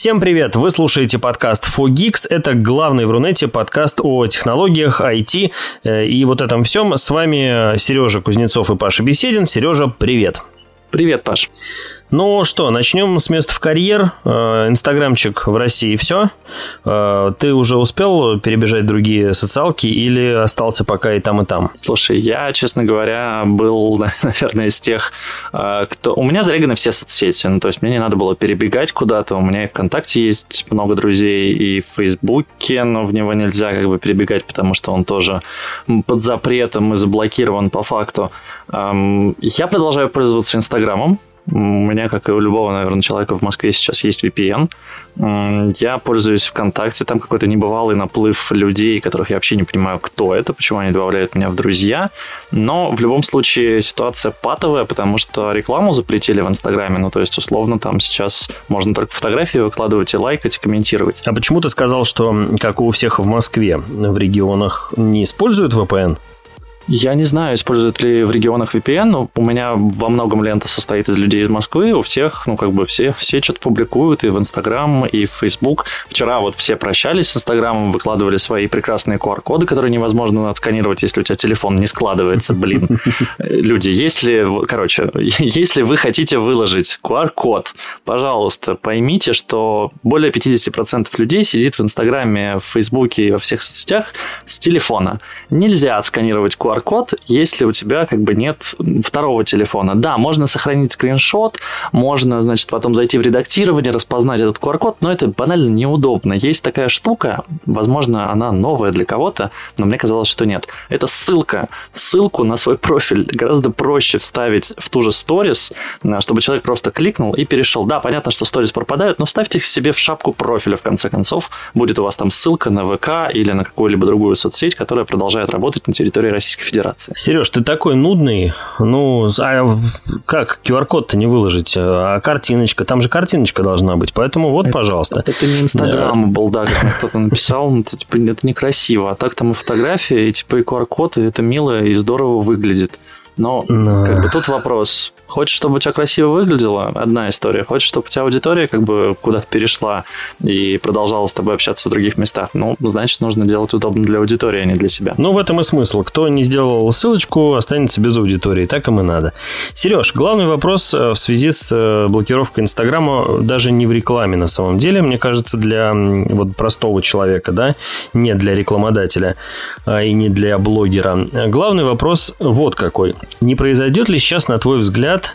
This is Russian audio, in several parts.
Всем привет! Вы слушаете подкаст FoGeeks. Это главный в Рунете подкаст о технологиях, IT э, и вот этом всем. С вами Сережа Кузнецов и Паша Беседин. Сережа, привет! Привет, Паш. Ну что, начнем с места в карьер. Э, инстаграмчик в России все. Э, ты уже успел перебежать другие социалки или остался пока и там, и там? Слушай, я, честно говоря, был, наверное, из тех, э, кто... У меня зареганы все соцсети, ну, то есть мне не надо было перебегать куда-то. У меня и ВКонтакте есть много друзей, и в Фейсбуке, но в него нельзя как бы перебегать, потому что он тоже под запретом и заблокирован по факту. Я продолжаю пользоваться Инстаграмом, у меня, как и у любого, наверное, человека в Москве сейчас есть VPN. Я пользуюсь ВКонтакте, там какой-то небывалый наплыв людей, которых я вообще не понимаю, кто это, почему они добавляют меня в друзья. Но в любом случае ситуация патовая, потому что рекламу запретили в Инстаграме, ну то есть условно там сейчас можно только фотографии выкладывать и лайкать, и комментировать. А почему ты сказал, что, как у всех в Москве, в регионах не используют VPN? Я не знаю, используют ли в регионах VPN, но у меня во многом лента состоит из людей из Москвы, у всех, ну, как бы все, все что-то публикуют и в Инстаграм, и в Фейсбук. Вчера вот все прощались с Инстаграмом, выкладывали свои прекрасные QR-коды, которые невозможно отсканировать, если у тебя телефон не складывается, блин. Люди, если, короче, если вы хотите выложить QR-код, пожалуйста, поймите, что более 50% людей сидит в Инстаграме, в Фейсбуке и во всех соцсетях с телефона. Нельзя отсканировать QR QR-код, если у тебя как бы нет второго телефона. Да, можно сохранить скриншот, можно, значит, потом зайти в редактирование, распознать этот QR-код, но это банально неудобно. Есть такая штука, возможно, она новая для кого-то, но мне казалось, что нет. Это ссылка. Ссылку на свой профиль гораздо проще вставить в ту же сторис, чтобы человек просто кликнул и перешел. Да, понятно, что сторис пропадают, но вставьте их себе в шапку профиля, в конце концов. Будет у вас там ссылка на ВК или на какую-либо другую соцсеть, которая продолжает работать на территории Российской Российской Федерации. Сереж, ты такой нудный. Ну, а как QR-код-то не выложить? А картиночка? Там же картиночка должна быть. Поэтому вот, это, пожалуйста. Это, это не Инстаграм да. как кто-то написал. Это, типа, это некрасиво. А так там и фотография, и типа и QR-код, это мило и здорово выглядит. Но, Но... как бы тут вопрос. Хочешь, чтобы у тебя красиво выглядело? Одна история. Хочешь, чтобы у тебя аудитория как бы куда-то перешла и продолжала с тобой общаться в других местах? Ну, значит, нужно делать удобно для аудитории, а не для себя. Ну, в этом и смысл. Кто не сделал ссылочку, останется без аудитории. Так им и надо. Сереж, главный вопрос э, в связи с э, блокировкой Инстаграма даже не в рекламе на самом деле. Мне кажется, для вот простого человека, да, не для рекламодателя а и не для блогера. Главный вопрос вот какой. Не произойдет ли сейчас, на твой взгляд,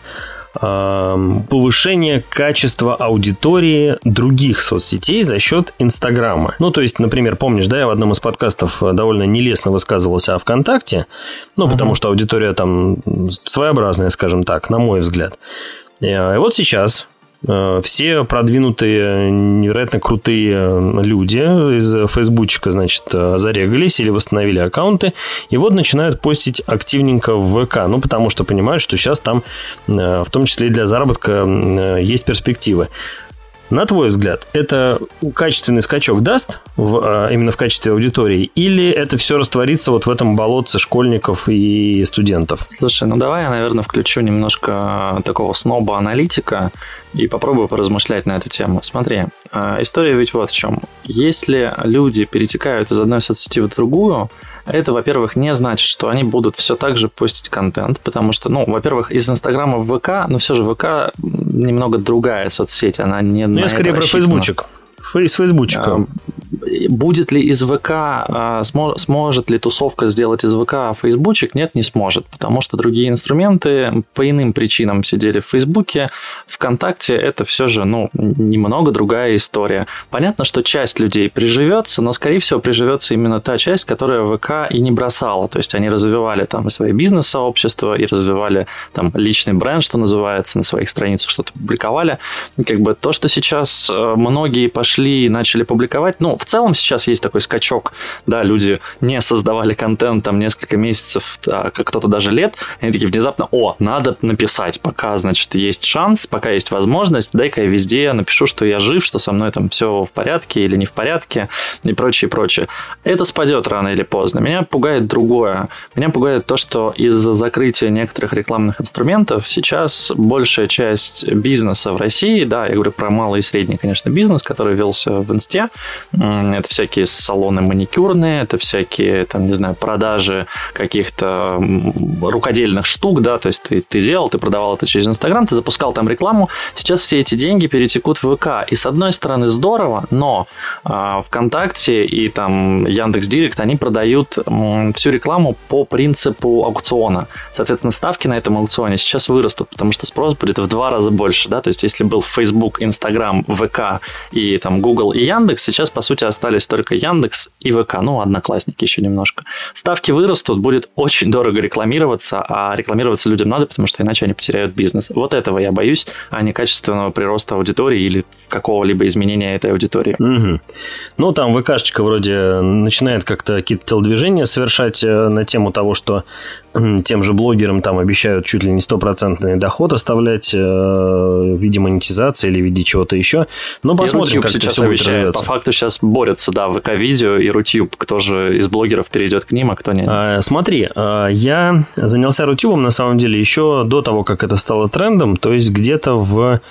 повышение качества аудитории других соцсетей за счет Инстаграма. Ну, то есть, например, помнишь, да, я в одном из подкастов довольно нелестно высказывался о ВКонтакте, ну, потому что аудитория там своеобразная, скажем так, на мой взгляд. И вот сейчас Э, все продвинутые, невероятно крутые э, люди из фейсбучика, значит, э, зарегались или восстановили аккаунты, и вот начинают постить активненько в ВК, ну, потому что понимают, что сейчас там, в том числе и для заработка, есть перспективы. На твой взгляд, это качественный скачок даст в, а, именно в качестве аудитории, или это все растворится вот в этом болотце школьников и студентов? Слушай, ну давай я, наверное, включу немножко такого сноба-аналитика и попробую поразмышлять на эту тему. Смотри, а, история ведь вот в чем. Если люди перетекают из одной соцсети в другую, это, во-первых, не значит, что они будут все так же постить контент, потому что, ну, во-первых, из Инстаграма в ВК, но все же ВК немного другая соцсеть, она не... Ну, я скорее про Фейсбучик. Фейс Фейсбучика. Будет ли из ВК, а, сможет ли тусовка сделать из ВК Фейсбучик? Нет, не сможет, потому что другие инструменты по иным причинам сидели в Фейсбуке, ВКонтакте это все же, ну, немного другая история. Понятно, что часть людей приживется, но, скорее всего, приживется именно та часть, которая ВК и не бросала. То есть они развивали там свои бизнес-сообщества и развивали там личный бренд, что называется, на своих страницах что-то публиковали. Как бы то, что сейчас э, многие пошли и начали публиковать, ну, в в целом сейчас есть такой скачок, да, люди не создавали контент там несколько месяцев, а, как кто-то даже лет, они такие внезапно, о, надо написать, пока, значит, есть шанс, пока есть возможность, дай-ка я везде напишу, что я жив, что со мной там все в порядке или не в порядке и прочее, прочее. Это спадет рано или поздно. Меня пугает другое. Меня пугает то, что из-за закрытия некоторых рекламных инструментов сейчас большая часть бизнеса в России, да, я говорю про малый и средний, конечно, бизнес, который велся в инсте, это всякие салоны маникюрные, это всякие, там, не знаю, продажи каких-то рукодельных штук, да, то есть ты, ты делал, ты продавал это через Инстаграм, ты запускал там рекламу, сейчас все эти деньги перетекут в ВК. И с одной стороны здорово, но э, ВКонтакте и там Яндекс Директ, они продают м, всю рекламу по принципу аукциона. Соответственно, ставки на этом аукционе сейчас вырастут, потому что спрос будет в два раза больше, да, то есть если был Facebook, Instagram, ВК и там Google и Яндекс, сейчас, по сути, остались только Яндекс и ВК, ну, Одноклассники еще немножко. Ставки вырастут, будет очень дорого рекламироваться, а рекламироваться людям надо, потому что иначе они потеряют бизнес. Вот этого я боюсь, а не качественного прироста аудитории или какого-либо изменения этой аудитории. Угу. Ну, там ВКшечка вроде начинает как-то какие-то телодвижения совершать э, на тему того, что тем же блогерам там обещают чуть ли не стопроцентный доход оставлять э, в виде монетизации или в виде чего-то еще. Но посмотрим, как это все будет развиваться. По факту сейчас борются, да, ВК-видео и Рутюб. Кто же из блогеров перейдет к ним, а кто нет? А, смотри, а, я занялся Рутюбом на самом деле еще до того, как это стало трендом, то есть где-то в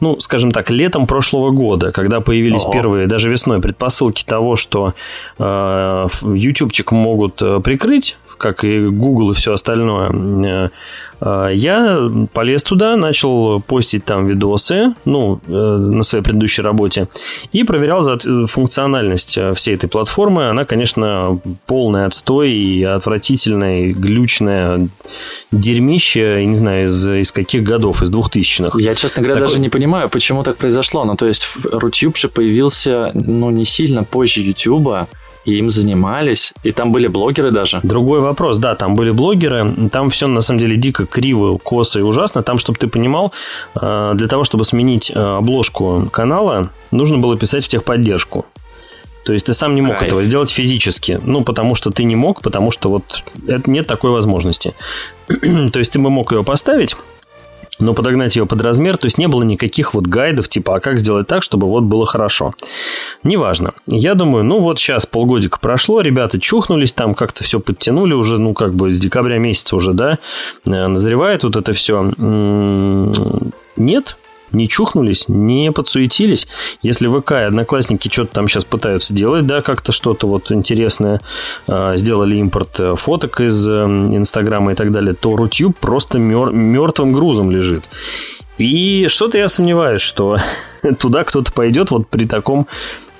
ну, скажем так, летом прошлого года, когда появились Ого. первые, даже весной, предпосылки того, что э, ютубчик могут э, прикрыть, как и Google и все остальное, э, э, я полез туда, начал постить там видосы, ну, э, на своей предыдущей работе, и проверял функциональность всей этой платформы. Она, конечно, полная отстой и отвратительная, и глючная дерьмище, не знаю, из, из каких годов, из двухтысячных. Я, честно говоря, Такой... даже не понимаю, почему так произошло. Ну, то есть, Рутюб же появился, ну, не сильно позже Ютуба, и им занимались, и там были блогеры даже. Другой вопрос, да, там были блогеры, там все на самом деле дико криво, косо и ужасно. Там, чтобы ты понимал, э, для того, чтобы сменить э, обложку канала, нужно было писать в техподдержку. То есть ты сам не мог Кайф. этого сделать физически. Ну, потому что ты не мог, потому что вот это, нет такой возможности. То есть ты бы мог ее поставить, но подогнать ее под размер, то есть не было никаких вот гайдов, типа, а как сделать так, чтобы вот было хорошо. Неважно. Я думаю, ну вот сейчас полгодика прошло, ребята чухнулись, там как-то все подтянули уже, ну как бы с декабря месяца уже, да, э, назревает вот это все. Нет, не чухнулись, не подсуетились. Если ВК и Одноклассники что-то там сейчас пытаются делать, да, как-то что-то вот интересное, а, сделали импорт э, фоток из э, Инстаграма и так далее, то Рутюб просто мер- мертвым грузом лежит. И что-то я сомневаюсь, что туда кто-то пойдет вот при таком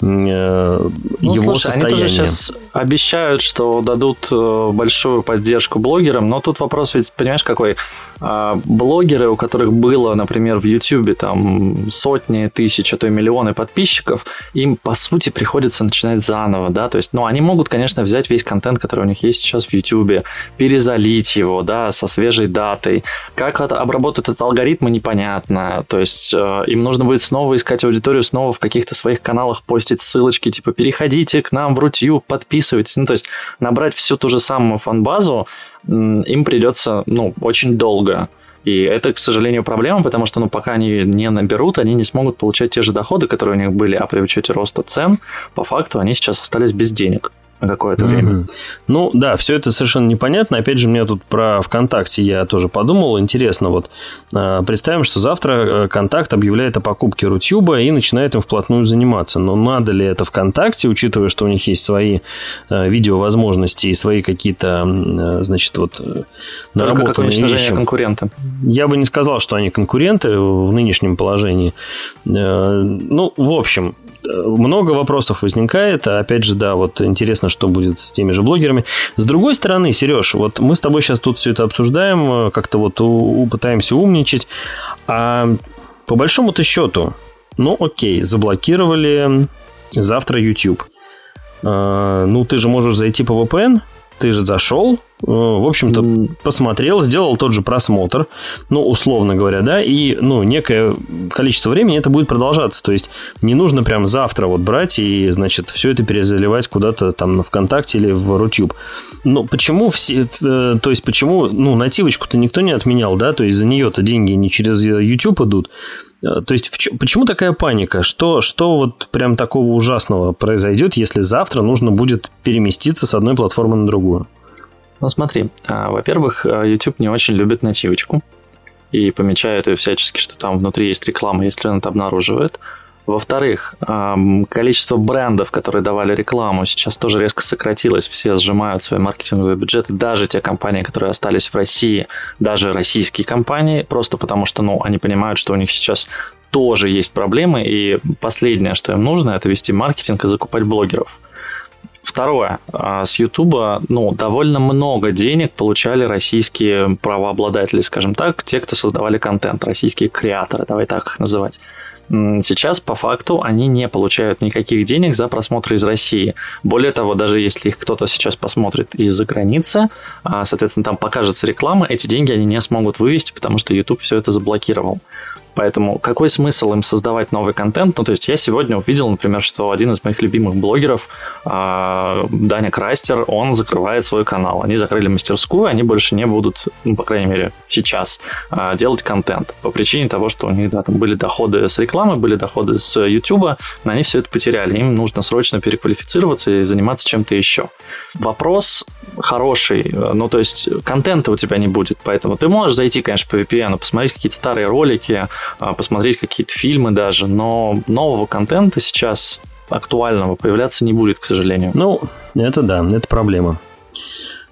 э, ну, его слушай, состояние. Они тоже сейчас обещают, что дадут большую поддержку блогерам, но тут вопрос ведь, понимаешь, какой? А, блогеры, у которых было, например, в YouTube там сотни тысяч, а то и миллионы подписчиков, им, по сути, приходится начинать заново, да, то есть, ну, они могут, конечно, взять весь контент, который у них есть сейчас в YouTube, перезалить его, да, со свежей датой. Как это обработают этот алгоритм, непонятно, то есть, э, им нужно будет снова искать аудиторию, снова в каких-то своих каналах постить ссылочки, типа, переходите к нам в Рутью, подписывайтесь, ну, то есть, набрать всю ту же самую фан-базу, им придется, ну, очень долго. И это, к сожалению, проблема, потому что, ну, пока они не наберут, они не смогут получать те же доходы, которые у них были, а при учете роста цен, по факту, они сейчас остались без денег на какое-то mm-hmm. время. Ну да, все это совершенно непонятно. Опять же, мне тут про ВКонтакте я тоже подумал. Интересно, вот а, представим, что завтра э, Контакт объявляет о покупке Рутюба и начинает им вплотную заниматься. Но надо ли это ВКонтакте, учитывая, что у них есть свои э, видеовозможности и свои какие-то, э, значит, вот наработанные вещи. конкурента. Я бы не сказал, что они конкуренты в нынешнем положении. Ну, в общем, много вопросов возникает. А опять же, да, вот интересно, что будет с теми же блогерами. С другой стороны, Сереж, вот мы с тобой сейчас тут все это обсуждаем, как-то вот у, пытаемся умничать. А по большому-то счету, ну окей, заблокировали завтра YouTube. А, ну, ты же можешь зайти по VPN Ты же зашел, э, в общем-то, mm. посмотрел, сделал тот же просмотр, ну, условно говоря, да, и, ну, некое количество времени это будет продолжаться. То есть не нужно прям завтра вот брать и, значит, все это перезаливать куда-то там на ВКонтакте или в Рутюб. Но почему все, э, то есть почему, ну, нативочку-то никто не отменял, да, то есть за нее-то деньги не через YouTube идут, Э, то есть, почему такая паника? Что, что вот прям такого ужасного произойдет, если завтра нужно будет переместиться с одной платформы на другую? Ну, смотри, а, во-первых, э, YouTube не очень любит нативочку и помечает ее всячески, что там внутри есть реклама, если он это обнаруживает. Во-вторых, количество брендов, которые давали рекламу, сейчас тоже резко сократилось. Все сжимают свои маркетинговые бюджеты, даже те компании, которые остались в России, даже российские компании, просто потому что ну, они понимают, что у них сейчас тоже есть проблемы, и последнее, что им нужно, это вести маркетинг и закупать блогеров. Второе. А, с Ютуба ну, довольно много денег получали российские правообладатели, скажем так, те, кто создавали контент, российские креаторы, давай так их называть. Сейчас, по факту, они не получают никаких денег за просмотры из России. Более того, даже если их кто-то сейчас посмотрит из-за границы, а, соответственно, там покажется реклама, эти деньги они не смогут вывести, потому что YouTube все это заблокировал. Поэтому какой смысл им создавать новый контент? Ну, то есть я сегодня увидел, например, что один из моих любимых блогеров, а, Даня Крастер, он закрывает свой канал. Они закрыли мастерскую, они больше не будут, ну, по крайней мере, сейчас а, делать контент. По причине того, что у них да, там были доходы с рекламы, были доходы с YouTube, но они все это потеряли. Им нужно срочно переквалифицироваться и заниматься чем-то еще. Вопрос хороший, ну, то есть контента у тебя не будет, поэтому ты можешь зайти, конечно, по VPN, посмотреть какие-то старые ролики, посмотреть какие-то фильмы даже, но нового контента сейчас актуального появляться не будет, к сожалению. Ну, это да, это проблема.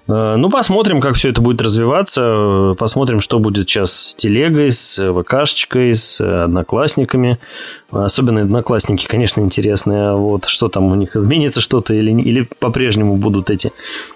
Э, ну, посмотрим, как все это будет развиваться. Посмотрим, что будет сейчас с телегой, с ВКшечкой, с одноклассниками. Особенно одноклассники, конечно, интересные. А вот что там у них изменится что-то или, или по-прежнему будут эти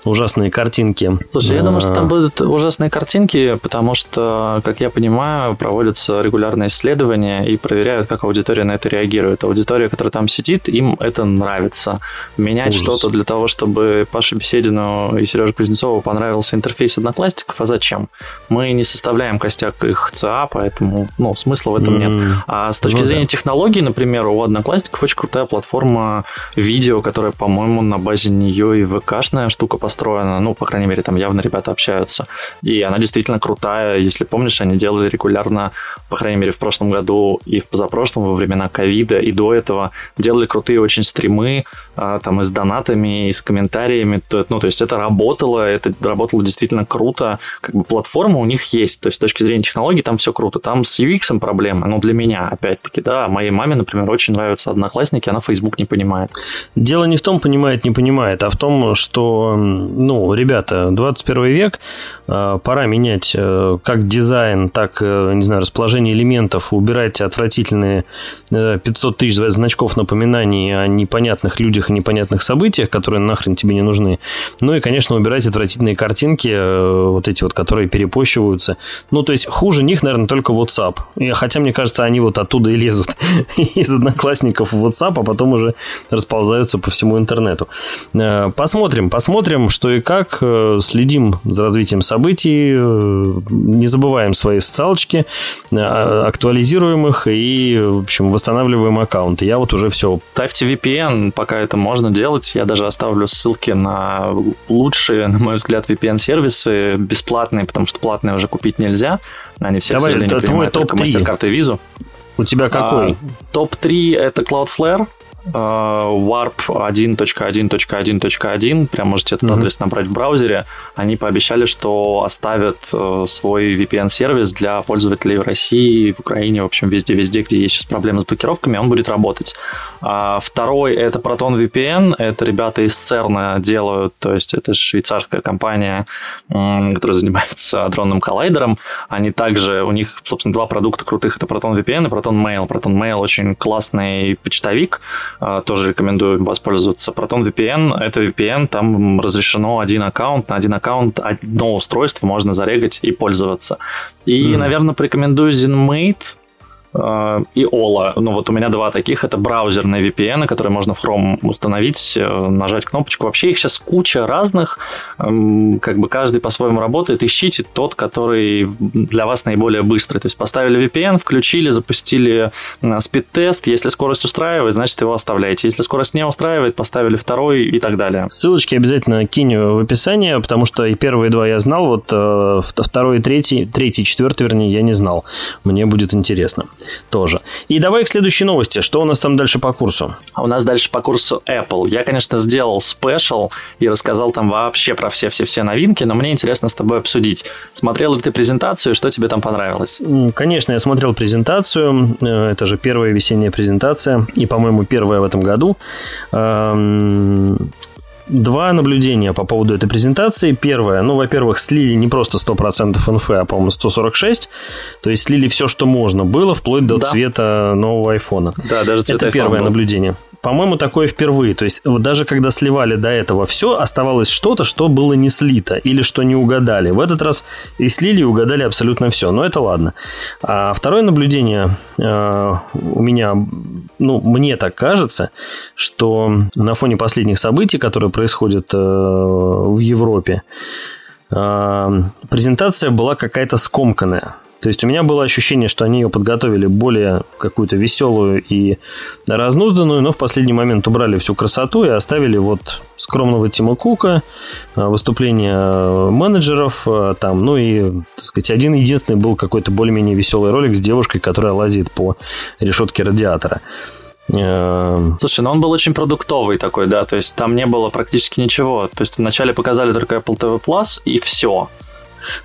ужасные картинки? Слушай, я думаю, что там будут ужасные картинки, потому что, как я понимаю, проводятся регулярные исследования и проверяют, как аудитория на это реагирует. Аудитория, которая там сидит, им это нравится. Менять что-то для того, чтобы Паше Беседину и Сереже Кузнецову понравился интерфейс одноклассников, а зачем? Мы не составляем костяк их ЦА, поэтому ну, смысла в этом mm. нет. А с точки ну, зрения да. технологий, технологий, например, у Одноклассников очень крутая платформа видео, которая, по-моему, на базе нее и ВКшная штука построена. Ну, по крайней мере, там явно ребята общаются. И она действительно крутая. Если помнишь, они делали регулярно, по крайней мере, в прошлом году и в позапрошлом, во времена ковида, и до этого делали крутые очень стримы, а, там и с донатами, и с комментариями. Ну, то есть это работало, это работало действительно круто. Как бы платформа у них есть. То есть с точки зрения технологий там все круто. Там с UX проблемы, но для меня, опять-таки, да, моей маме, например, очень нравятся одноклассники, она Facebook не понимает. Дело не в том, понимает, не понимает, а в том, что, ну, ребята, 21 век, а, пора менять э, как дизайн, так, э, не знаю, расположение элементов, убирать отвратительные 500 э, тысяч значков напоминаний о непонятных людях и непонятных событиях, которые нахрен тебе не нужны. Ну и, конечно, убирать отвратительные картинки, вот эти вот, которые перепощиваются. Ну, то есть, хуже них, наверное, только WhatsApp. Хотя, мне кажется, они вот оттуда и лезут. из одноклассников в WhatsApp, а потом уже расползаются по всему интернету. Э, посмотрим, посмотрим, что и как. Э, следим за развитием событий. Э, не забываем свои социалочки, актуализируем их и, в общем, восстанавливаем аккаунты. Я вот уже все. Ставьте VPN, пока это можно делать. Я даже оставлю ссылки на лучшие, на мой взгляд, VPN-сервисы, бесплатные, потому что платные уже купить нельзя. Они все, Давай, к сожалению, принимают только MasterCard и Visa. У тебя какой? А, топ-3 это Cloudflare, warp 1.1.1.1, прям можете этот mm-hmm. адрес набрать в браузере, они пообещали, что оставят э, свой VPN-сервис для пользователей в России, в Украине, в общем, везде-везде, где есть сейчас проблемы с блокировками, он будет работать. А второй — это Proton VPN, это ребята из CERN делают, то есть это швейцарская компания, которая занимается дронным коллайдером. Они также, у них, собственно, два продукта крутых, это Proton VPN и Proton Mail. Proton Mail очень классный почтовик, тоже рекомендую воспользоваться. Proton VPN — это VPN, там разрешено один аккаунт, на один аккаунт одно устройство можно зарегать и пользоваться. И, mm. наверное, порекомендую ZenMate, и Ола. Ну вот у меня два таких. Это браузерные VPN, которые можно в Chrome установить, э, нажать кнопочку. Вообще их сейчас куча разных. Эм, как бы каждый по-своему работает. Ищите тот, который для вас наиболее быстрый. То есть поставили VPN, включили, запустили спид-тест. Если скорость устраивает, значит его оставляете. Если скорость не устраивает, поставили второй и так далее. Ссылочки обязательно кинь в описание, потому что и первые два я знал, вот э, второй и третий, третий, четвертый, вернее, я не знал. Мне будет интересно тоже. И давай к следующей новости. Что у нас там дальше по курсу? А у нас дальше по курсу Apple. Я, конечно, сделал спешл и рассказал там вообще про все-все-все новинки, но мне интересно с тобой обсудить. Смотрел ли ты презентацию, что тебе там понравилось? Конечно, я смотрел презентацию. Э, это же первая весенняя презентация. И, по-моему, первая в этом году. Два наблюдения по поводу этой презентации. Первое, ну, во-первых, слили не просто 100% инфы, а, по-моему, 146. То есть слили все, что можно было, вплоть до да. цвета нового айфона. Да, даже цвет Это первое был. наблюдение. По-моему, такое впервые. То есть, вот даже когда сливали до этого все, оставалось что-то, что было не слито или что не угадали. В этот раз и слили, и угадали абсолютно все. Но это ладно. А второе наблюдение э, у меня, ну, мне так кажется, что на фоне последних событий, которые происходят э, в Европе, э, презентация была какая-то скомканная. То есть у меня было ощущение, что они ее подготовили более какую-то веселую и разнузданную, но в последний момент убрали всю красоту и оставили вот скромного Тима Кука, э, выступления менеджеров, там, ну и, так сказать, один единственный был какой-то более-менее веселый ролик с девушкой, которая лазит по решетке радиатора. Э, Слушай, ну он был очень продуктовый такой, да, то есть там не было практически ничего. То есть вначале показали только Apple TV Plus и все.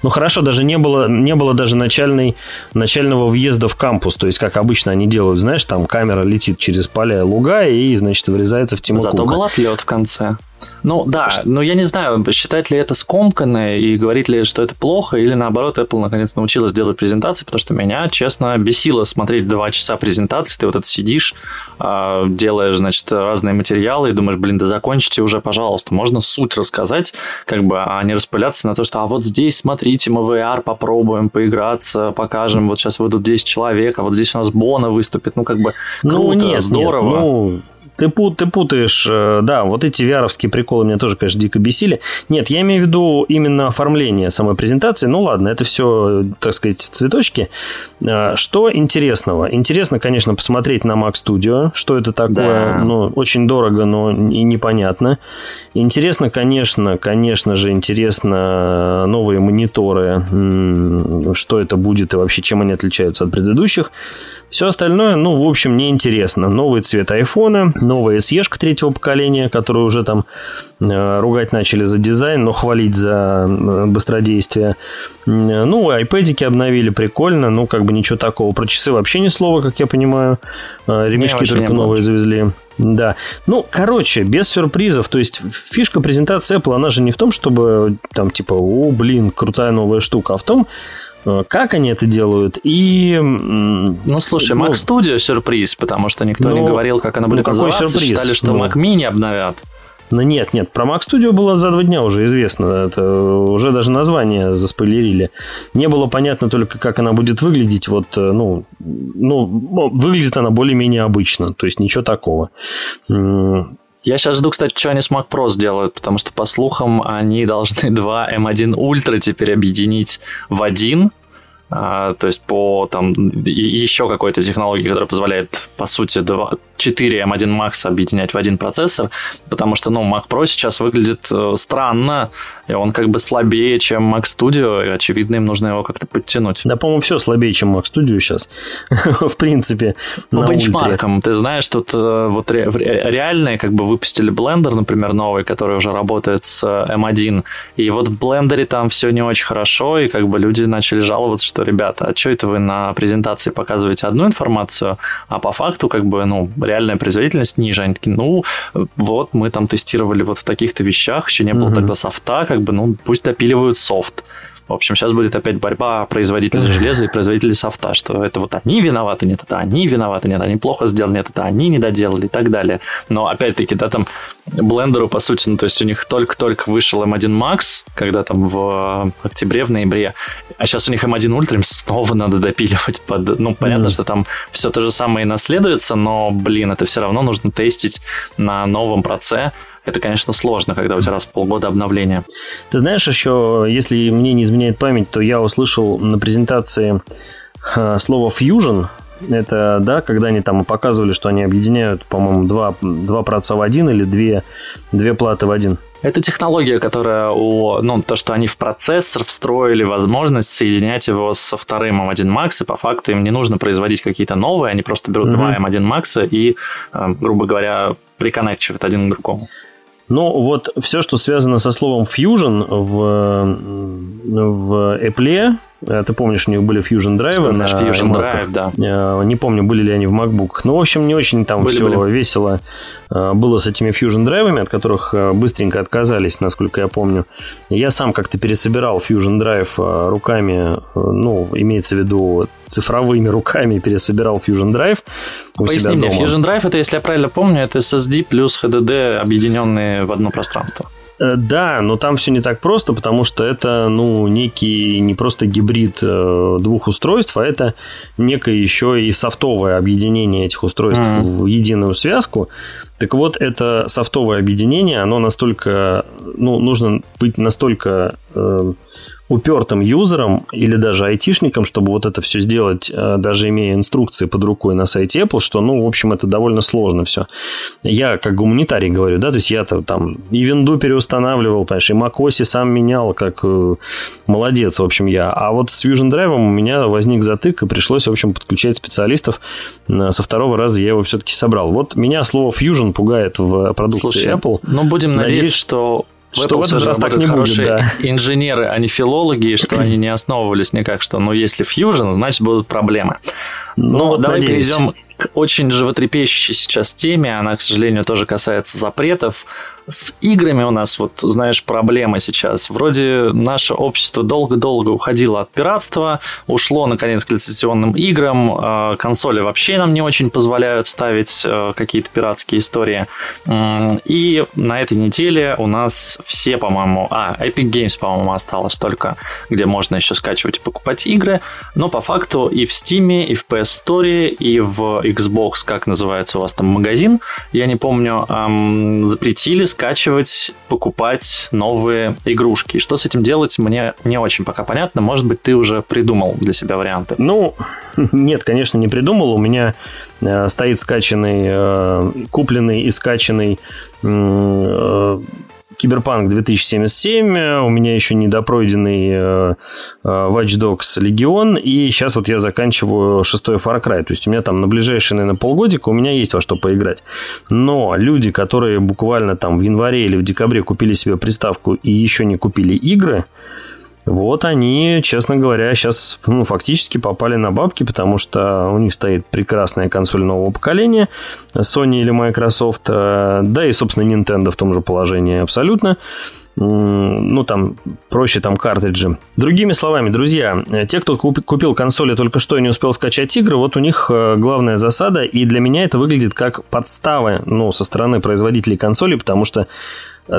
Ну хорошо, даже не было, не было даже начальной, начального въезда в кампус. То есть, как обычно они делают, знаешь, там камера летит через поля луга и, значит, врезается в Тиму Зато Кука. был отлет в конце. Ну да, но я не знаю, считать ли это скомканное и говорить ли, что это плохо, или наоборот, Apple наконец научилась делать презентации, потому что меня, честно, бесило смотреть два часа презентации, ты вот это сидишь, а, делаешь, значит, разные материалы и думаешь, блин, да закончите уже, пожалуйста, можно суть рассказать, как бы, а не распыляться на то, что, а вот здесь, смотрите, мы VR попробуем поиграться, покажем, вот сейчас выйдут 10 человек, а вот здесь у нас Бона выступит, ну, как бы, ну, круто, ну, нет, здорово. Нет, ну, ты, ты путаешь, э, да, вот эти vr приколы меня тоже, конечно, дико бесили. Нет, я имею в виду именно оформление самой презентации. Ну ладно, это все, так сказать, цветочки. Э, что интересного? Интересно, конечно, посмотреть на Mac Studio, что это такое. Да. Ну, очень дорого, но и непонятно. Интересно, конечно, конечно же, интересно новые мониторы, что это будет и вообще чем они отличаются от предыдущих. Все остальное, ну, в общем, неинтересно. Новый цвет айфона, новая SE третьего поколения, которую уже там э, ругать начали за дизайн, но хвалить за э, быстродействие. Ну, iPad обновили, прикольно, ну, как бы ничего такого. Про часы вообще ни слова, как я понимаю. Э, ремешки только новые завезли. Да. Ну, короче, без сюрпризов. То есть фишка презентации Apple, она же не в том, чтобы там типа, о, блин, крутая новая штука, а в том, как они это делают, и... Ну, слушай, ну, Mac Studio сюрприз, потому что никто ну, не говорил, как она будет ну, называться, сюрприз? считали, что ну. Mac Mini обновят. Ну нет, нет, про Mac Studio было за два дня уже известно. Это уже даже название заспойлерили. Не было понятно только, как она будет выглядеть. Вот, э, ну, ну выглядит она более-менее обычно, то есть ничего такого. Я сейчас жду, кстати, что они с Mac Pro сделают, потому что, по слухам, они должны два M1 Ultra теперь объединить в один, то есть по там еще какой-то технологии, которая позволяет, по сути, 2, 4 M1 Max объединять в один процессор, потому что, ну, Mac Pro сейчас выглядит э, странно, и он как бы слабее, чем Mac Studio, и, очевидно, им нужно его как-то подтянуть. Да, по-моему, все слабее, чем Mac Studio сейчас, в принципе. По бенчмаркам, ты знаешь, тут э, вот реальные как бы выпустили Blender, например, новый, который уже работает с M1, э, и вот в Blender там все не очень хорошо, и как бы люди начали жаловаться, что, ребята, а что это вы на презентации показываете одну информацию, а по факту как бы, ну, реальная производительность ниже. Они такие, ну, вот мы там тестировали вот в таких-то вещах, еще не было угу. тогда софта, как бы, ну, пусть допиливают софт. В общем, сейчас будет опять борьба производителей железа и производителей софта, что это вот они виноваты, нет, это они виноваты, нет, они плохо сделали, нет, это они не доделали и так далее. Но опять-таки, да, там блендеру, по сути, ну, то есть у них только-только вышел M1 Max, когда там в октябре, в ноябре, а сейчас у них M1 Ultra, им снова надо допиливать под... Ну, понятно, mm-hmm. что там все то же самое и наследуется, но, блин, это все равно нужно тестить на новом проце, это, конечно, сложно, когда у тебя раз в полгода обновление. Ты знаешь, еще, если мне не изменяет память, то я услышал на презентации слово fusion. Это, да, когда они там показывали, что они объединяют, по-моему, два, два проца в один или две, две платы в один. Это технология, которая у, ну, то, что они в процессор встроили возможность соединять его со вторым M1 Max, и по факту им не нужно производить какие-то новые, они просто берут mm-hmm. два M1 Max и, э, грубо говоря, приконнекчивают один к другому. Ну, вот все, что связано со словом fusion в, в Apple, ты помнишь, у них были Fusion Drive на Fusion Drive, да. Э, не помню, были ли они в MacBook. Ну, в общем, не очень там были, все были. весело э, было с этими Fusion Drive, от которых быстренько отказались, насколько я помню. Я сам как-то пересобирал Fusion Drive руками, ну, имеется в виду цифровыми руками пересобирал Fusion Drive у Поясни себя мне, дома. Fusion Drive, это, если я правильно помню, это SSD плюс HDD, объединенные в одно пространство. Э, да, но там все не так просто, потому что это, ну, некий не просто гибрид э, двух устройств, а это некое еще и софтовое объединение этих устройств mm. в единую связку. Так вот, это софтовое объединение, оно настолько, ну, нужно быть настолько э, упертым юзером или даже айтишником, чтобы вот это все сделать, э, даже имея инструкции под рукой на сайте Apple, что, ну, в общем, это довольно сложно все. Я как гуманитарий говорю, да, то есть я-то там и винду переустанавливал, понимаешь, и macOS сам менял, как э, молодец, в общем, я. А вот с Fusion Drive у меня возник затык, и пришлось, в общем, подключать специалистов. Э, со второго раза я его все-таки собрал. Вот меня слово Fusion пугает в продукции Слушай, Apple. Ну, будем надеяться, Надеюсь, что что в этот раз так не будет, да. инженеры, а не филологи, и что они не основывались никак, что ну если фьюжн, значит будут проблемы. Ну, ну давай надеюсь. перейдем к очень животрепещущей сейчас теме. Она, к сожалению, тоже касается запретов. С играми у нас, вот, знаешь, проблема сейчас. Вроде наше общество долго-долго уходило от пиратства, ушло, наконец, к лицензионным играм. А, консоли вообще нам не очень позволяют ставить э, какие-то пиратские истории. И на этой неделе у нас все, по-моему... А, Epic Games, по-моему, осталось только, где можно еще скачивать и покупать игры. Но по факту и в Steam, и в PS Store, и в Xbox, как называется у вас там магазин, я не помню, запретили скачивать, покупать новые игрушки. что с этим делать, мне не очень пока понятно. Может быть, ты уже придумал для себя варианты? Ну, нет, конечно, не придумал. У меня э, стоит скачанный, э, купленный и скачанный э, Киберпанк 2077, у меня еще недопройденный э, э, Watch Dogs Legion, и сейчас вот я заканчиваю шестой Far Cry. То есть у меня там на ближайшие, наверное, полгодика у меня есть во что поиграть. Но люди, которые буквально там в январе или в декабре купили себе приставку и еще не купили игры, вот они, честно говоря, сейчас ну, фактически попали на бабки, потому что у них стоит прекрасная консоль нового поколения, Sony или Microsoft, э, да и, собственно, Nintendo в том же положении абсолютно ну, там, проще там картриджи. Другими словами, друзья, э, те, кто купил консоли только что и не успел скачать игры, вот у них э, главная засада, и для меня это выглядит как подстава, ну, со стороны производителей консолей, потому что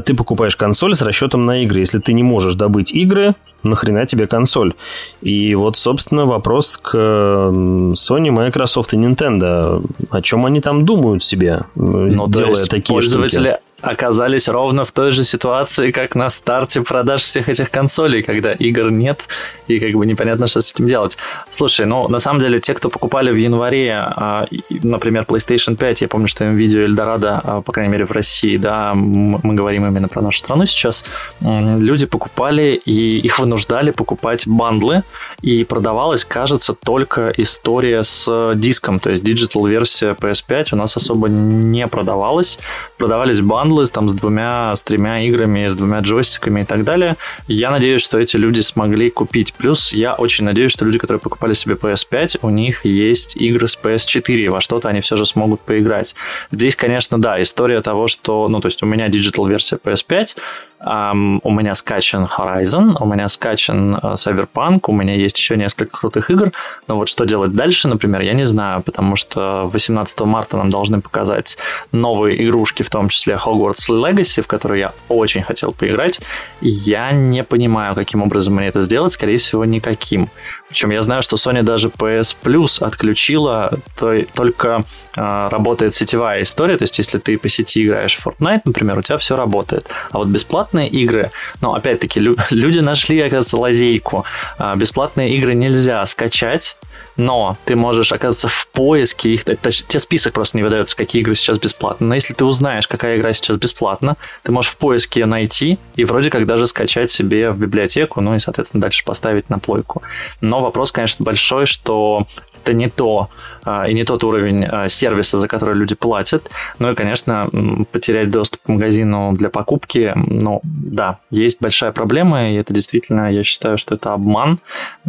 ты покупаешь консоль с расчетом на игры. Если ты не можешь добыть игры, нахрена тебе консоль? И вот, собственно, вопрос к Sony, Microsoft и Nintendo. О чем они там думают себе, ну, делая такие пользователи штуки? Оказались ровно в той же ситуации, как на старте продаж всех этих консолей, когда игр нет и как бы непонятно, что с этим делать. Слушай, ну на самом деле те, кто покупали в январе, а, например, PlayStation 5, я помню, что им видео Эльдорадо, по крайней мере в России, да, мы говорим именно про нашу страну сейчас, люди покупали и их вынуждали покупать бандлы, и продавалась, кажется, только история с диском, то есть digital версия PS5 у нас особо не продавалась, продавались бандлы там с двумя, с тремя играми, с двумя джойстиками и так далее. Я надеюсь, что эти люди смогли купить. Плюс я очень надеюсь, что люди, которые покупали себе PS5, у них есть игры с PS4, во что-то они все же смогут поиграть. Здесь, конечно, да, история того, что, ну, то есть у меня digital версия PS5, Um, у меня скачан Horizon, у меня скачан uh, Cyberpunk, у меня есть еще несколько крутых игр, но вот что делать дальше, например, я не знаю, потому что 18 марта нам должны показать новые игрушки, в том числе Hogwarts Legacy, в которую я очень хотел поиграть. Я не понимаю, каким образом мне это сделать, скорее всего, никаким. Причем я знаю, что Sony даже PS Plus отключила, то только э, работает сетевая история, то есть если ты по сети играешь в Fortnite, например, у тебя все работает. А вот бесплатные игры, ну, опять-таки, лю- люди нашли, оказывается, лазейку. Э, бесплатные игры нельзя скачать, но ты можешь оказаться в поиске их, тебе список просто не выдается, какие игры сейчас бесплатны. Но если ты узнаешь, какая игра сейчас бесплатна, ты можешь в поиске ее найти и вроде как даже скачать себе в библиотеку, ну и, соответственно, дальше поставить на плойку. Но вопрос, конечно, большой, что это не то, а, и не тот уровень а, сервиса, за который люди платят. Ну и, конечно, потерять доступ к магазину для покупки, ну да, есть большая проблема, и это действительно, я считаю, что это обман.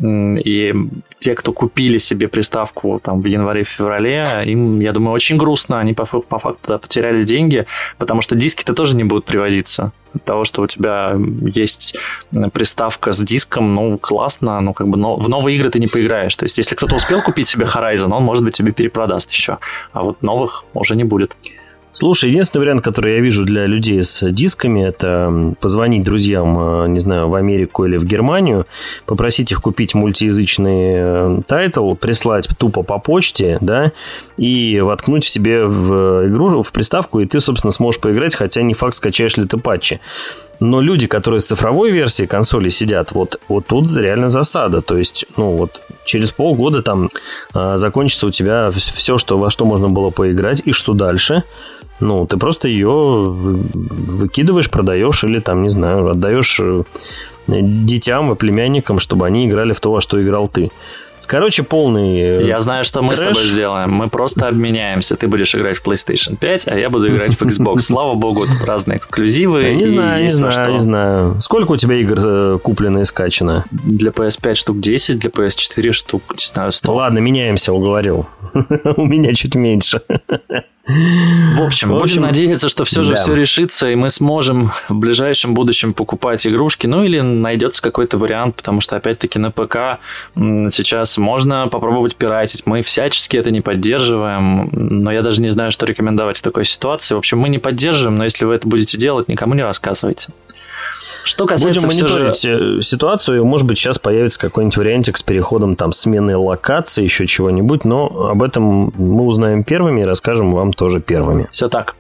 И те, кто купили себе приставку там в январе-феврале, им, я думаю, очень грустно, они по, по факту потеряли деньги, потому что диски-то тоже не будут приводиться от того, что у тебя есть приставка с диском, ну, классно, ну, как бы но в новые игры ты не поиграешь. То есть, если кто-то успел купить себе Horizon, он, может быть, тебе перепродаст еще, а вот новых уже не будет. Слушай, единственный вариант, который я вижу для людей с дисками, это позвонить друзьям, э, не знаю, в Америку или в Германию, попросить их купить мультиязычный э, title, прислать тупо по почте, да, и воткнуть в себе в игру, в приставку, и ты, собственно, сможешь поиграть, хотя не факт, скачаешь ли ты патчи. Но люди, которые с цифровой версией консоли сидят, вот, вот тут реально засада. То есть, ну вот, через полгода там э, закончится у тебя все, что, во что можно было поиграть, и что дальше – ну, ты просто ее выкидываешь, продаешь или там, не знаю, отдаешь э, детям и племянникам, чтобы они играли в то, во что играл ты. Короче, полный э, Я знаю, что мы трэш. с тобой сделаем. Мы просто обменяемся. Ты будешь играть в PlayStation 5, а я буду играть в Xbox. Слава богу, тут разные эксклюзивы. Я не знаю, не знаю, что. не знаю. Сколько у тебя игр э, куплено и скачано? Для PS5 штук 10, для PS4 штук, не знаю, 100. Ладно, меняемся, уговорил. У меня чуть меньше. В общем, в общем, будем надеяться, что все же да. все решится, и мы сможем в ближайшем будущем покупать игрушки, ну или найдется какой-то вариант, потому что, опять-таки, на ПК сейчас можно попробовать пиратить. Мы всячески это не поддерживаем, но я даже не знаю, что рекомендовать в такой ситуации. В общем, мы не поддерживаем, но если вы это будете делать, никому не рассказывайте. Что касается Будем мониторить же... Ситуацию, может быть, сейчас появится какой-нибудь вариантик с переходом там смены локации, еще чего-нибудь, но об этом мы узнаем первыми и расскажем вам тоже первыми. Все так.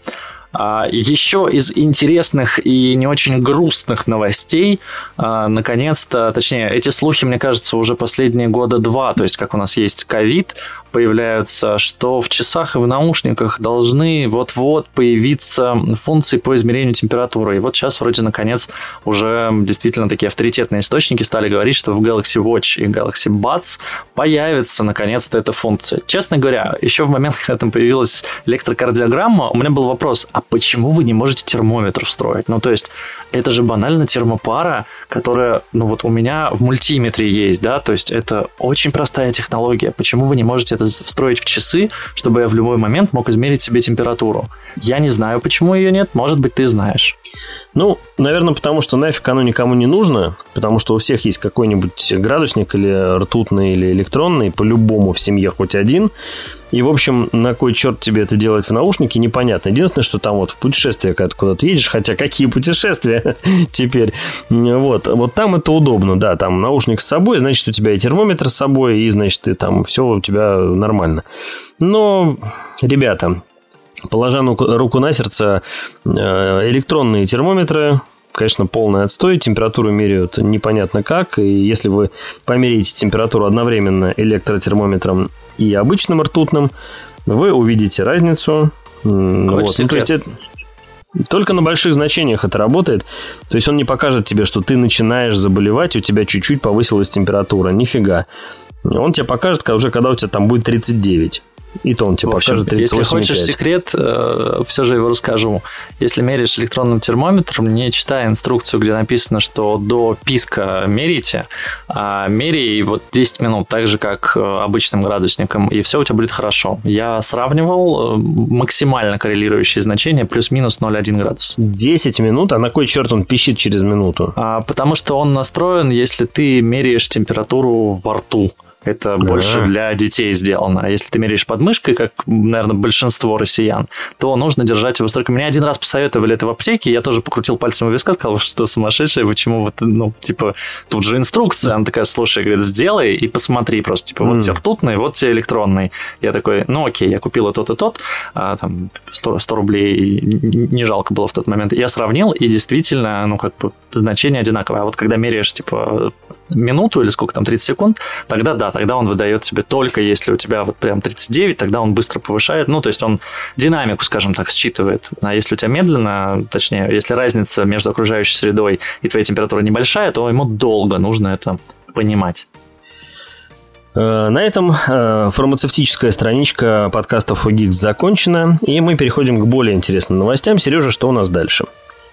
А, еще из интересных и не очень грустных новостей, а, наконец-то, точнее, эти слухи, мне кажется, уже последние года два, то есть как у нас есть ковид, появляются, что в часах и в наушниках должны вот-вот появиться функции по измерению температуры. И вот сейчас вроде наконец уже действительно такие авторитетные источники стали говорить, что в Galaxy Watch и Galaxy Buds появится наконец-то эта функция. Честно говоря, еще в момент, когда там появилась электрокардиограмма, у меня был вопрос, а почему вы не можете термометр встроить? Ну, то есть, это же банально термопара, которая, ну вот у меня в мультиметре есть, да, то есть это очень простая технология. Почему вы не можете это встроить в часы, чтобы я в любой момент мог измерить себе температуру. Я не знаю, почему ее нет, может быть, ты знаешь. Ну, наверное, потому что нафиг оно никому не нужно, потому что у всех есть какой-нибудь градусник или ртутный, или электронный, по-любому в семье хоть один. И, в общем, на кой черт тебе это делать в наушнике, непонятно. Единственное, что там вот в путешествие, когда ты куда-то едешь, хотя какие путешествия теперь, вот, вот там это удобно, да, там наушник с собой, значит, у тебя и термометр с собой, и, значит, ты там все у тебя нормально. Но, ребята, положа руку на сердце, э, электронные термометры конечно, полный отстой. Температуру меряют непонятно как. И если вы померяете температуру одновременно электротермометром и обычным ртутным, вы увидите разницу. вот. Ну, то есть это, только на больших значениях это работает. То есть он не покажет тебе, что ты начинаешь заболевать, у тебя чуть-чуть повысилась температура. Нифига. Он тебе покажет уже, когда у тебя там будет 39. И то он тебе общем, покажет 38,5. Если хочешь секрет, э, все же его расскажу. Если меряешь электронным термометром, не читай инструкцию, где написано, что до писка мерите, а меряй вот 10 минут, так же, как э, обычным градусником, и все у тебя будет хорошо. Я сравнивал э, максимально коррелирующие значения, плюс-минус 0,1 градус. 10 минут? А на кой черт он пищит через минуту? А, потому что он настроен, если ты меряешь температуру во рту. Это больше для детей сделано. А если ты меряешь подмышкой, как, наверное, большинство россиян, то нужно держать его столько. Меня один раз посоветовали это в аптеке, я тоже покрутил пальцем в виска, сказал, что сумасшедшее, почему вот, ну, типа, тут же инструкция, она такая, слушай, говорит, сделай и посмотри просто, типа, вот тебе ртутный, вот тебе электронный. Я такой, ну, окей, я купил тот и тот, а, там, 100, 100 рублей не жалко было в тот момент. Я сравнил, и действительно, ну, как бы, значение одинаковое. А вот когда меряешь, типа, минуту или сколько там, 30 секунд, тогда да, тогда он выдает тебе только если у тебя вот прям 39, тогда он быстро повышает, ну, то есть он динамику, скажем так, считывает. А если у тебя медленно, точнее, если разница между окружающей средой и твоей температурой небольшая, то ему долго нужно это понимать. Э, на этом э, фармацевтическая страничка подкастов Geeks закончена, и мы переходим к более интересным новостям. Сережа, что у нас дальше?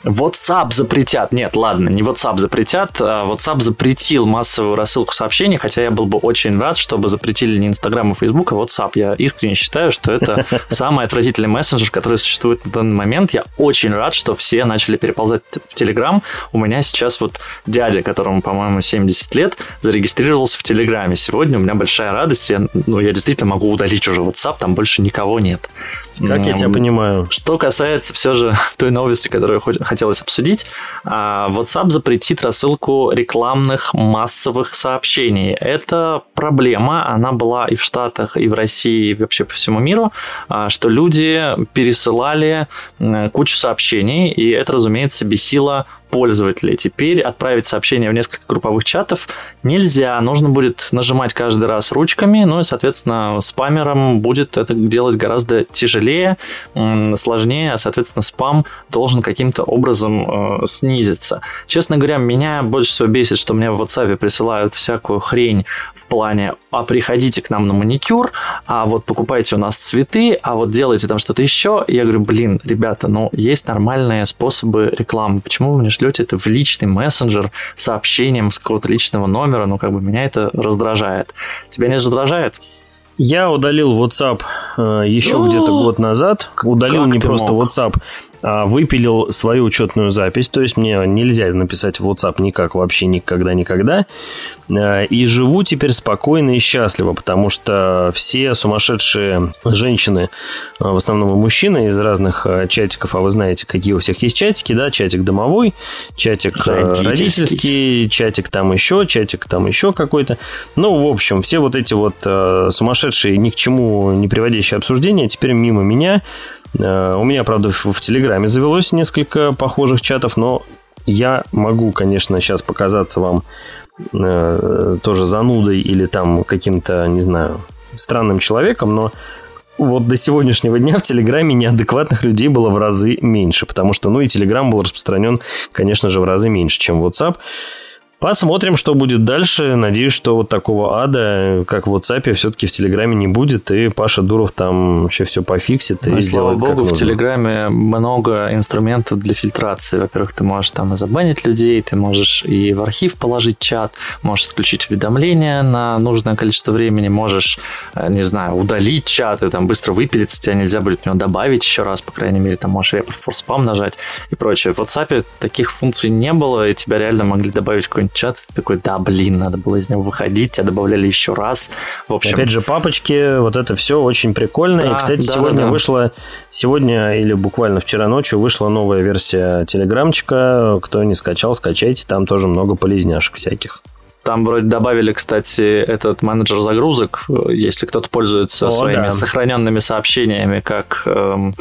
WhatsApp запретят. Нет, ладно, не WhatsApp запретят. А WhatsApp запретил массовую рассылку сообщений, хотя я был бы очень рад, чтобы запретили не Instagram и Facebook, а WhatsApp. Я искренне считаю, что это самый отвратительный мессенджер, который существует на данный момент. Я очень рад, что все начали переползать в Telegram. У меня сейчас вот дядя, которому, по-моему, 70 лет, зарегистрировался в Телеграме. Сегодня у меня большая радость. Я, ну, я действительно могу удалить уже WhatsApp, там больше никого нет. Как я тебя понимаю. Что касается все же той новости, которую хотелось обсудить, а, WhatsApp запретит рассылку рекламных массовых сообщений. Это проблема, она была и в Штатах, и в России, и вообще по всему миру, а, что люди пересылали кучу сообщений, и это, разумеется, бесило пользователей. Теперь отправить сообщение в несколько групповых чатов нельзя. Нужно будет нажимать каждый раз ручками, ну и, соответственно, спамером будет это делать гораздо тяжелее, сложнее, а, соответственно, спам должен каким-то образом э, снизиться. Честно говоря, меня больше всего бесит, что мне в WhatsApp присылают всякую хрень в плане «а приходите к нам на маникюр», «а вот покупайте у нас цветы», «а вот делайте там что-то еще». И я говорю, блин, ребята, ну есть нормальные способы рекламы. Почему вы не шлете это в личный мессенджер сообщением с какого-то личного номера, ну, как бы меня это раздражает. Тебя не раздражает? Я удалил WhatsApp э, еще где-то год назад. Удалил не просто мог? WhatsApp, выпилил свою учетную запись, то есть мне нельзя написать в WhatsApp никак вообще никогда-никогда. А, и живу теперь спокойно и счастливо, потому что все сумасшедшие женщины, а, в основном и мужчины из разных чатиков, а вы знаете, какие у всех есть чатики, да, чатик домовой, чатик родительский, родительский чатик там еще, чатик там еще какой-то. Ну, в общем, все вот эти вот сумасшедшие, ни к чему не приводящие обсуждения теперь мимо меня у меня, правда, в, в Телеграме завелось несколько похожих чатов, но я могу, конечно, сейчас показаться вам э, тоже занудой или там каким-то, не знаю, странным человеком, но вот до сегодняшнего дня в Телеграме неадекватных людей было в разы меньше, потому что, ну, и Телеграм был распространен, конечно же, в разы меньше, чем WhatsApp. Посмотрим, что будет дальше. Надеюсь, что вот такого ада, как в WhatsApp, все-таки в Телеграме не будет, и Паша Дуров там вообще все пофиксит и ну, сделает Слава богу, в Телеграме много инструментов для фильтрации. Во-первых, ты можешь там и забанить людей, ты можешь и в архив положить чат, можешь отключить уведомления на нужное количество времени, можешь, э, не знаю, удалить чат и там быстро выпилиться, тебя нельзя будет в него добавить еще раз, по крайней мере, там можешь report for spam нажать и прочее. В WhatsApp таких функций не было, и тебя реально могли добавить какой-нибудь чат, ты такой, да, блин, надо было из него выходить, тебя добавляли еще раз. В общем... Опять же, папочки, вот это все очень прикольно. Да, и, кстати, да, сегодня да, да. вышла, сегодня или буквально вчера ночью вышла новая версия Телеграмчика. Кто не скачал, скачайте, там тоже много полезняшек всяких. Там вроде добавили, кстати, этот менеджер загрузок, если кто-то пользуется О, своими да. сохраненными сообщениями как эм,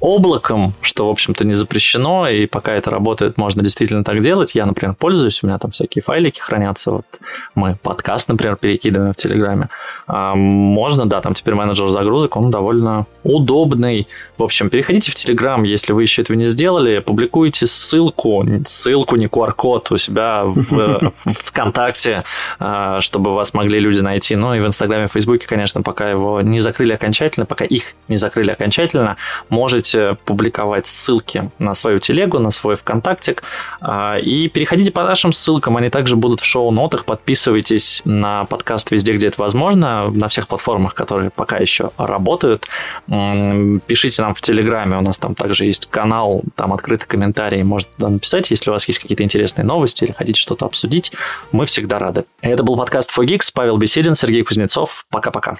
облаком, что, в общем-то, не запрещено, и пока это работает, можно действительно так делать. Я, например, пользуюсь, у меня там всякие файлики хранятся. Вот мы подкаст, например, перекидываем в Телеграме. А можно, да, там теперь менеджер загрузок, он довольно удобный. В общем, переходите в Телеграм, если вы еще этого не сделали, публикуйте ссылку, ссылку, не QR-код у себя в ВКонтакте ВКонтакте, а, чтобы вас могли люди найти. Ну и в Инстаграме, в Фейсбуке, конечно, пока его не закрыли окончательно, пока их не закрыли окончательно, можете публиковать ссылки на свою телегу, на свой ВКонтактик. А, и переходите по нашим ссылкам, они также будут в шоу-нотах. Подписывайтесь на подкаст везде, где это возможно, на всех платформах, которые пока еще работают. Пишите нам в Телеграме, у нас там также есть канал, там открытый комментарий, можете туда написать, если у вас есть какие-то интересные новости или хотите что-то обсудить. Мы всегда рады. Это был подкаст 4Geeks, Павел Беседин, Сергей Кузнецов. Пока-пока.